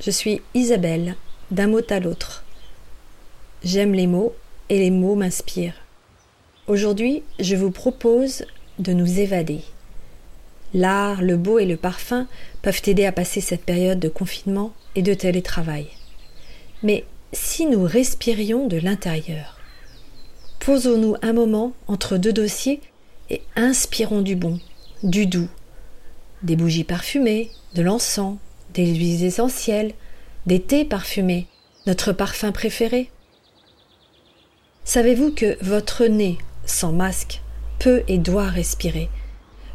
je suis Isabelle, d'un mot à l'autre. J'aime les mots et les mots m'inspirent. Aujourd'hui, je vous propose de nous évader. L'art, le beau et le parfum peuvent aider à passer cette période de confinement et de télétravail. Mais si nous respirions de l'intérieur, posons-nous un moment entre deux dossiers et inspirons du bon, du doux, des bougies parfumées, de l'encens, des huiles essentielles, des thés parfumés, notre parfum préféré. Savez-vous que votre nez, sans masque, peut et doit respirer?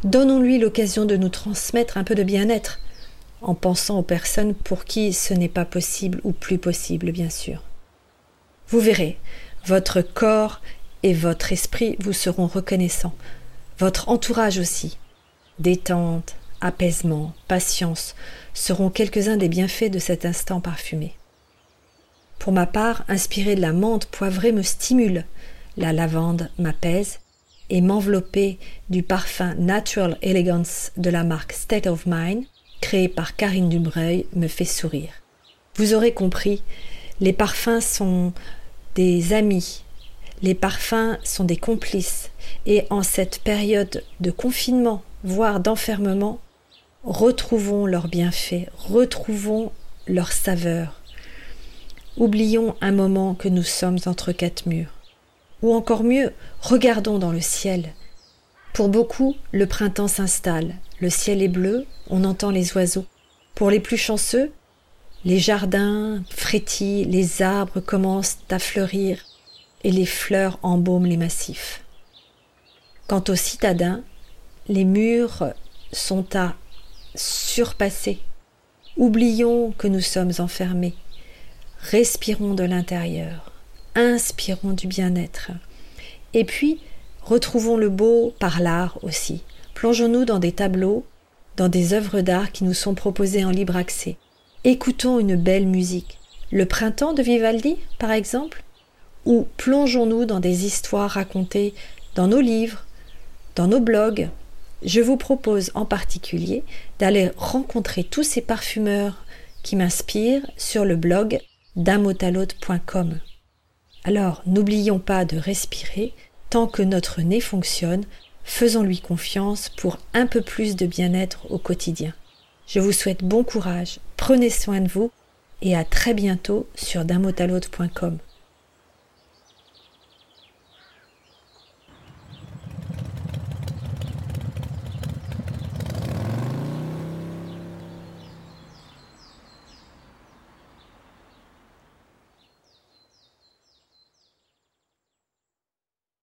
Donnons-lui l'occasion de nous transmettre un peu de bien-être, en pensant aux personnes pour qui ce n'est pas possible ou plus possible, bien sûr. Vous verrez, votre corps et votre esprit vous seront reconnaissants, votre entourage aussi. Détente, apaisement, patience seront quelques-uns des bienfaits de cet instant parfumé. Pour ma part, inspirer de la menthe poivrée me stimule, la lavande m'apaise, et m'envelopper du parfum Natural Elegance de la marque State of Mind, créé par Karine Dubreuil, me fait sourire. Vous aurez compris, les parfums sont des amis, les parfums sont des complices, et en cette période de confinement, voire d'enfermement, retrouvons leurs bienfaits, retrouvons leur saveur. Oublions un moment que nous sommes entre quatre murs. Ou encore mieux, regardons dans le ciel. Pour beaucoup, le printemps s'installe, le ciel est bleu, on entend les oiseaux. Pour les plus chanceux, les jardins frétillent, les arbres commencent à fleurir et les fleurs embaument les massifs. Quant aux citadins, les murs sont à surpasser. Oublions que nous sommes enfermés. Respirons de l'intérieur inspirons du bien-être. Et puis, retrouvons le beau par l'art aussi. Plongeons-nous dans des tableaux, dans des œuvres d'art qui nous sont proposées en libre accès. Écoutons une belle musique. Le printemps de Vivaldi, par exemple? Ou plongeons-nous dans des histoires racontées dans nos livres, dans nos blogs Je vous propose en particulier d'aller rencontrer tous ces parfumeurs qui m'inspirent sur le blog damotalode.com. Alors n'oublions pas de respirer tant que notre nez fonctionne, faisons-lui confiance pour un peu plus de bien-être au quotidien. Je vous souhaite bon courage, prenez soin de vous et à très bientôt sur damotalautre.com.